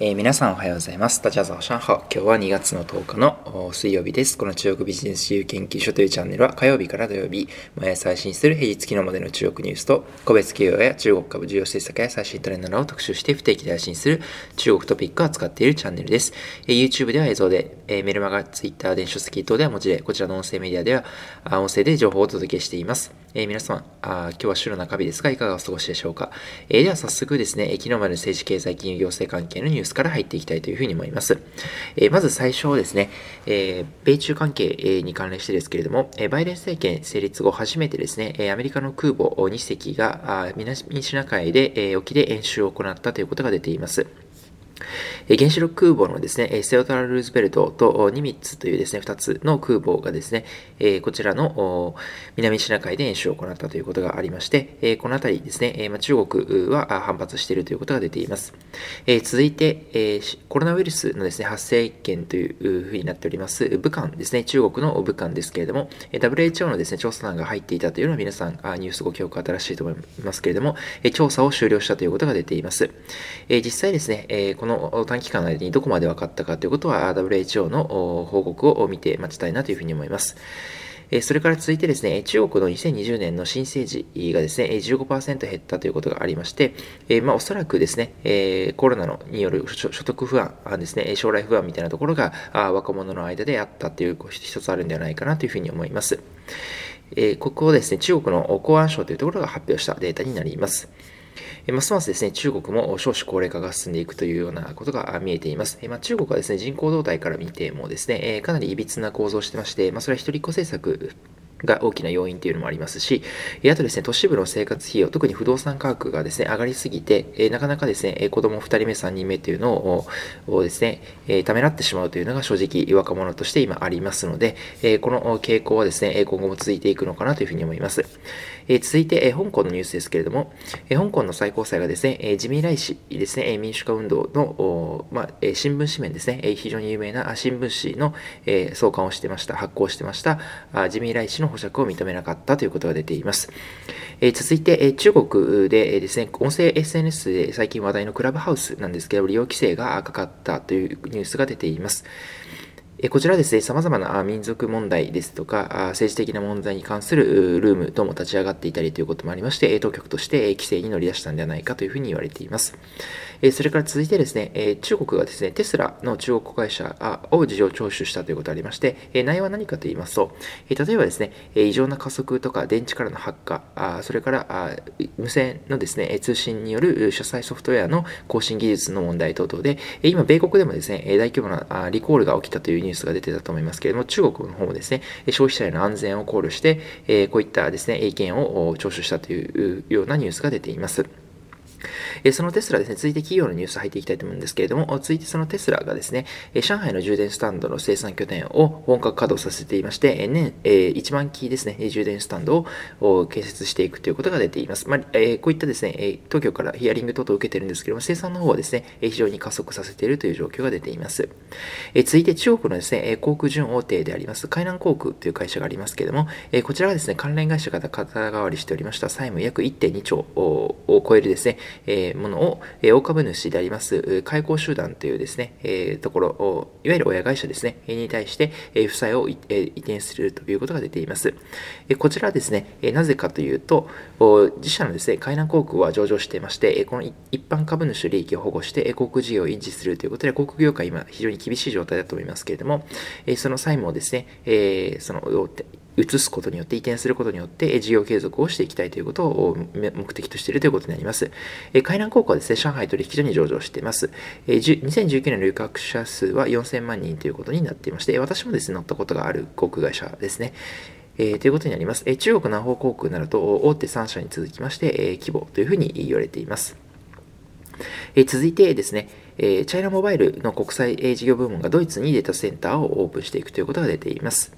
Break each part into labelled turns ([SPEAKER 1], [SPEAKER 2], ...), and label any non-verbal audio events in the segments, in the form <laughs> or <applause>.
[SPEAKER 1] えー、皆さんおはようございます。大家早上好。今日は2月の10日の水曜日です。この中国ビジネス自由研究所というチャンネルは火曜日から土曜日、毎朝配信する平日昨日までの中国ニュースと、個別企業や中国株、重要政策や最新トレンドなどを特集して不定期で配信する中国トピックを扱っているチャンネルです。えー、YouTube では映像で、えー、メルマガ、Twitter、電子書籍等では文字で、こちらの音声メディアでは音声で情報をお届けしています。え、皆様あ、今日は週の中日ですが、いかがお過ごしでしょうか。え、では早速ですね、昨日までの政治経済金融行政関係のニュースから入っていきたいというふうに思います。え、まず最初ですね、え米中関係に関連してですけれども、バイデン政権成立後初めてですね、アメリカの空母2隻が南シナ海で、沖で演習を行ったということが出ています。原子力空母のですね、セオトラ・ルーズベルトとニミッツというですね、2つの空母がですね、こちらの南シナ海で演習を行ったということがありまして、このあたりですね、中国は反発しているということが出ています。続いて、コロナウイルスのですね、発生源というふうになっております、武漢ですね、中国の武漢ですけれども、WHO のですね、調査団が入っていたというのは皆さん、ニュースご記憶新しいと思いますけれども、調査を終了したということが出ています。実際ですね、この短期間の間にどこまで分かったかということは WHO の報告を見て待ちたいなというふうに思います。それから続いてですね、中国の2020年の新生児がですね、15%減ったということがありまして、まあ、おそらくですね、コロナのによる所得不安ですね、将来不安みたいなところが若者の間であったという一つあるんではないかなというふうに思います。ここをですね、中国の公安省というところが発表したデータになります。ますますですね、中国も少子高齢化が進んでいくというようなことが見えています。まあ、中国はですね、人口動態から見てもですね、かなりいびつな構造をしてまして、まあ、それは一人っ子政策が大きな要因というのもありますし、あとですね、都市部の生活費用、特に不動産価格がですね、上がりすぎて、えなかなかですね、子供2人目、3人目というのををですね、えためらってしまうというのが正直若者として今ありますので、えこの傾向はですね、今後も続いていくのかなというふうに思います。え続いて、え香港のニュースですけれども、え香港の最高裁がですね、え自民来氏ですね、民主化運動の、まあ、新聞紙面ですね、非常に有名な新聞紙の、え創刊をしてました、発行してました、自民来氏の保釈を認めなかったということが出ています。え続いて、え中国で、えですね、音声 SNS で最近話題のクラブハウスなんですけど、利用規制がかかったというニュースが出ています。こちらですね、様々な民族問題ですとか、政治的な問題に関するルーム等も立ち上がっていたりということもありまして、当局として規制に乗り出したんではないかというふうに言われています。それから続いてですね、中国がですね、テスラの中国会社を事情聴取したということがありまして、内容は何かと言いますと、例えばですね、異常な加速とか電池からの発火、それから無線のですね、通信による車載ソフトウェアの更新技術の問題等々で、今、米国でもですね、大規模なリコールが起きたというニュースが出てたと思いますけれども、中国の方もですね、消費者への安全を考慮して、こういったですね、意見を聴取したというようなニュースが出ています。えそのテスラですね、続いて企業のニュース入っていきたいと思うんですけれども、続いてそのテスラがですね、上海の充電スタンドの生産拠点を本格稼働させていまして、年、1万機ですね、充電スタンドを建設していくということが出ています。まあ、えこういったですね、当局からヒアリング等々を受けてるんですけども、生産の方はですね、非常に加速させているという状況が出ています。え続いて中国のですね、航空準大手であります、海南航空という会社がありますけれども、えこちらはですね、関連会社が肩代わりしておりました債務約1.2兆を超えるですね、えものを、え大株主であります、開口集団というですね、えところ、いわゆる親会社ですね、に対して、え負債を、移転するということが出ています。えこちらはですね、えなぜかというと、自社のですね、海南航空は上場していまして、この一般株主利益を保護して、航空事業を維持するということで、航空業界今非常に厳しい状態だと思いますけれども、その債務をですね、その移すことによって、移転することによって、事業継続をしていきたいということを目的としているということになります。海南航空はですね、上海取引所に上場しています。2019年の旅客者数は4000万人ということになっていまして、私もですね、乗ったことがある航空会社ですね。えー、ということになります。え、中国南方航空なると大手3社に続きまして、えー、規模というふうに言われています。え続いてですね、えチャイナモバイルの国際事業部門がドイツにデータセンターをオープンしていくということが出ています。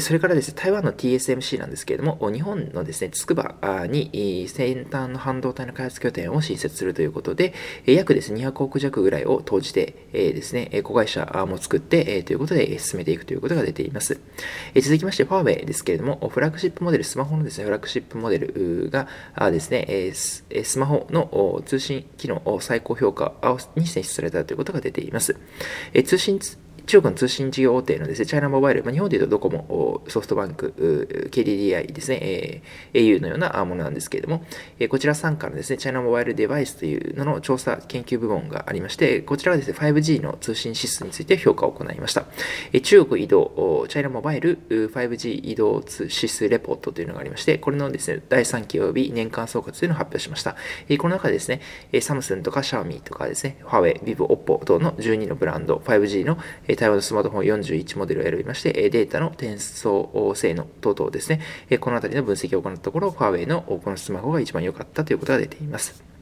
[SPEAKER 1] それからですね、台湾の TSMC なんですけれども、日本のですね、つくばに先端の半導体の開発拠点を新設するということで、約ですね、200億弱ぐらいを投じてですね、子会社も作ってということで進めていくということが出ています。続きまして、ファーウェイですけれども、フラッグシップモデル、スマホのですね、フラッグシップモデルがですね、スマホの通信機能を最高評価に選出されたということが出ています。通信中国の通信事業大手のですね、チャイナモバイル、まあ、日本でいうとドコモ、ソフトバンク、KDDI ですね、えー、au のようなものなんですけれども、えこちら傘下のですね、チャイナモバイルデバイスというのの調査研究部門がありまして、こちらがですね、5G の通信指数について評価を行いました。え中国移動、チャイナモバイル 5G 移動指数レポートというのがありまして、これのですね、第3期及び年間総括というのを発表しました。えこの中でですね、サムスンとかシャオミーとかですね、ファーウェイ、ビブ、オッポ等の12のブランド、5G の対応のスマートフォン41モデルを選びまして、データの転送性能等々ですね、このあたりの分析を行ったところ、ファーウェイのこのスマホが一番良かったということが出ています。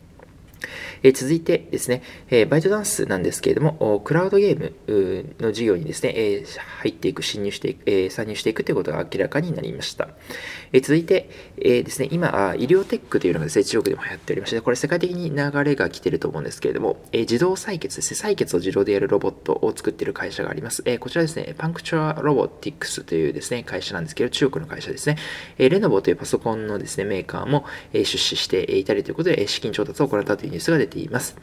[SPEAKER 1] え続いてですね、えバイトダンスなんですけれども、クラウドゲームの事業にですね、え入っていく、侵入していく、え参入していくということが明らかになりました。え続いて、えですね、今、医療テックというのがですね、中国でも流行っておりまして、これ世界的に流れが来ていると思うんですけれども、え自動採血ですね、採血を自動でやるロボットを作っている会社があります。えこちらですね、パンクチュアロボティクスというですね、会社なんですけど、中国の会社ですね、えレノボというパソコンのですね、メーカーも、え出資していたりということで、資金調達を行ったというニュースが出ています。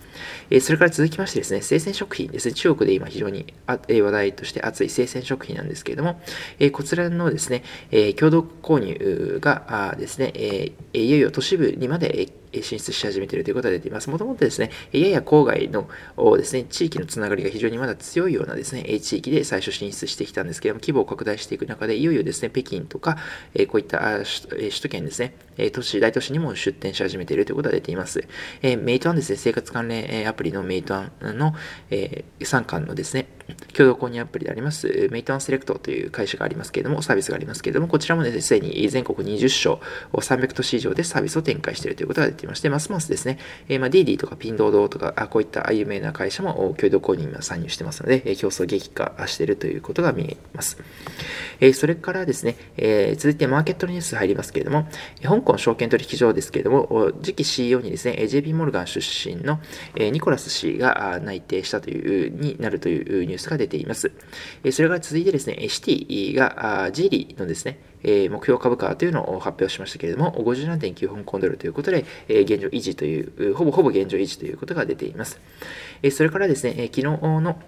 [SPEAKER 1] えそれから続きましてですね、生鮮食品ですね、中国で今非常に話題として熱い生鮮食品なんですけれども、えこちらのですね、え共同購入がですね、えいよいよ都市部にまで進出し始めているということが出ています。もともとですね、やや郊外のですね、地域のつながりが非常にまだ強いようなですね、地域で最初進出してきたんですけども、規模を拡大していく中で、いよいよですね、北京とか、こういった首都圏ですね、都市、大都市にも出店し始めているということが出ています。メイトワンですね、生活関連アプリのメイトワンの参観のですね、共同購入アプリであります、メイトワンセレクトという会社がありますけれども、サービスがありますけれども、こちらもですね、すでに全国20所、300都市以上でサービスを展開しているということが出ていまして、ますますですね、えー、まあ、ディーディとかピンドードとか、あこういった有名な会社も共同購入に参入してますので、競争激化しているということが見えます。えー、それからですね、えー、続いてマーケットのニュース入りますけれども、香港証券取引所ですけれども、次期 CEO にですね、JP モルガン出身のニコラス氏が内定したという、になるというニュースが出ています。それが続いてですね、シティがジリーのですね、目標株価というのを発表しましたけれども、57.9香港ドルということで、現状維持という、ほぼほぼ現状維持ということが出ています。それからですね、昨日の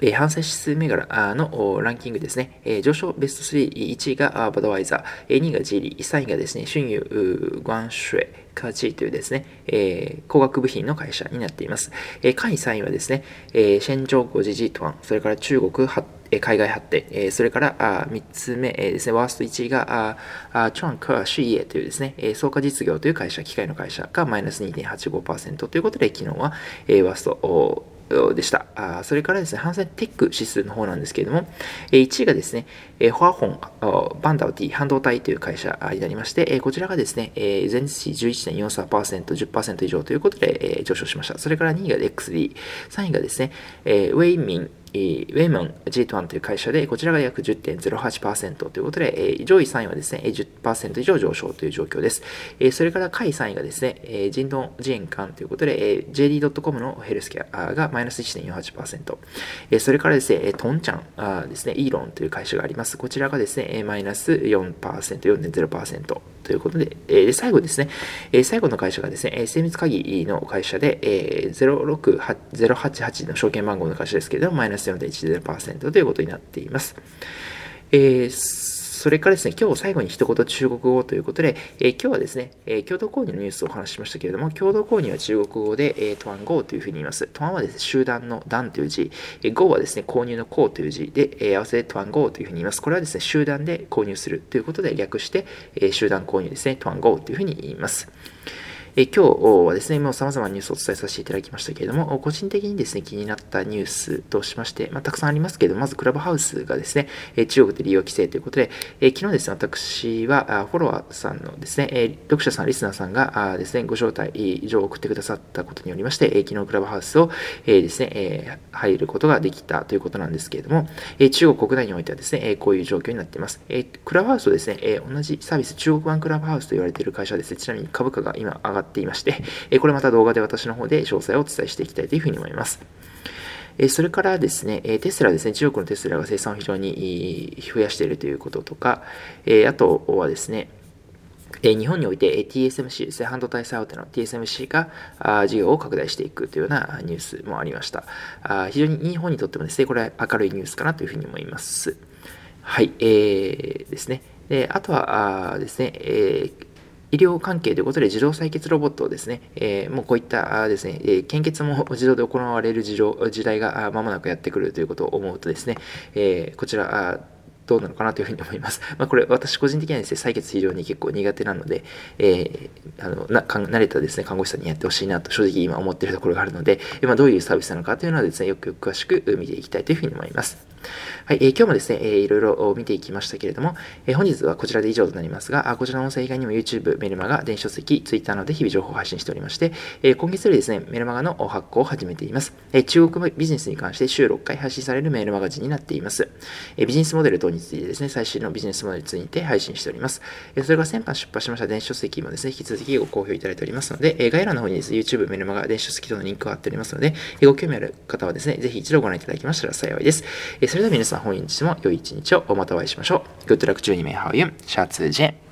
[SPEAKER 1] え反省指数銘柄のランキングですね、え上昇ベスト3、1位がバドワイザー、2位がジーリー、3位がですね、春遊グアンシュエ、カチーというですね、えー、工学部品の会社になっています。えー、下位3位はですね、えー、シェンジョーゴジジトワン、それから中国発海外発展、えそれからあ3つ目、えですね、ワースト1位があチョンクアシーエというですね、え創価実業という会社、機械の会社がマイナス2.85%ということで、昨日は、えワーストでした。あそれからですね、ハンセンテック指数の方なんですけれども、1位がですね、ホアホン、バンダウティ半導体という会社になりまして、こちらがですね、前日比11.43%、10%以上ということで上昇しました。それから2位が XD、3位がですね、ウェイミン、ウェイモン G1 という会社で、こちらが約10.08%ということで、上位3位はですね、10%以上上昇という状況です。それから下位3位がですね、人道自演館ということで、JD.com のヘルスケアがマイナス1.48%。それからですね、トンチャンですね、イーロンという会社があります。こちらがですね、マイナス4%、4.0%ということで、で最後ですね、え最後の会社がですね、精密鍵の会社で、068の証券番号の会社ですけれども、マイナスス4.10%ということになっています。えーそれからですね、今日最後に一言中国語ということで、えー、今日はですね、えー、共同購入のニュースをお話ししましたけれども、共同購入は中国語で、えー、トワンゴーというふうに言います。トワンはですね、集団の団という字、えー、ゴーはですね、購入のコーという字で、えー、合わせてトワンゴーというふうに言います。これはですね、集団で購入するということで略して、え、集団購入ですね、トワンゴーというふうに言います。え今日はですね、もう様々なニュースをお伝えさせていただきましたけれども、個人的にですね、気になったニュースとしまして、まあ、たくさんありますけれども、まずクラブハウスがですね、え中国で利用規制ということで、え昨日ですね、私はフォロワーさんのですね、え読者さん、リスナーさんがあですね、ご招待状を送ってくださったことによりまして、え昨日クラブハウスを、えですね、え入ることができたということなんですけれども、え中国国内においてはですね、えこういう状況になっています。えクラブハウスをですね、え同じサービス、中国版クラブハウスと言われている会社はですね、ちなみに株価が今上がっていまして、えこれまた動画で私の方で詳細をお伝えしていきたいというふうに思います。えそれからですね、えテスラですね、中国のテスラが生産を非常に増やしているということとか、えあとはですね、え日本において TSMC ですね、半導体最大手の TSMC が事業を拡大していくというようなニュースもありました。あ非常に日本にとってもですね、これは明るいニュースかなというふうに思います。はい、えー、ですね。であとはあですね、えー医療関係ということで自動採血ロボットをですね、えー、もうこういったですね、え献血も <laughs> 自動で行われる時代がまもなくやってくるということを思うとですね、えー、こちら、どうなのかなというふうに思います。まあ、これ、私個人的にはですね、採血非常に結構苦手なので、えー、あのな慣れたですね、看護師さんにやってほしいなと正直今思っているところがあるので、まあ、どういうサービスなのかというのはですね、よくよく詳しく見ていきたいというふうに思います。はい、えー、今日もですね、えー、いろいろ見ていきましたけれども、えー、本日はこちらで以上となりますが、あこちらの音声以外にも YouTube、メルマガ、電子書籍、Twitter などで日々情報を配信しておりまして、えー、今月よりですね、メルマガの発行を始めています。えー、中国ビジネスに関して週6回配信されるメールマガジンになっています。えー、ビジネスモデル等についてですね、最新のビジネスモデルについて配信しております。え、それが先般出版しました電子書籍もですね、引き続きご好評いただいておりますので、え、概要欄の方にですね、YouTube、メルマガ、電子書籍等のリンクが貼っておりますので、え、ご興味ある方はですね、ぜひ一度ご覧いただきましたら幸いです。え、それでは皆さん本日も良い一日をまたお会いしましょう。Good luck 12名ハオユン、シャツジェン。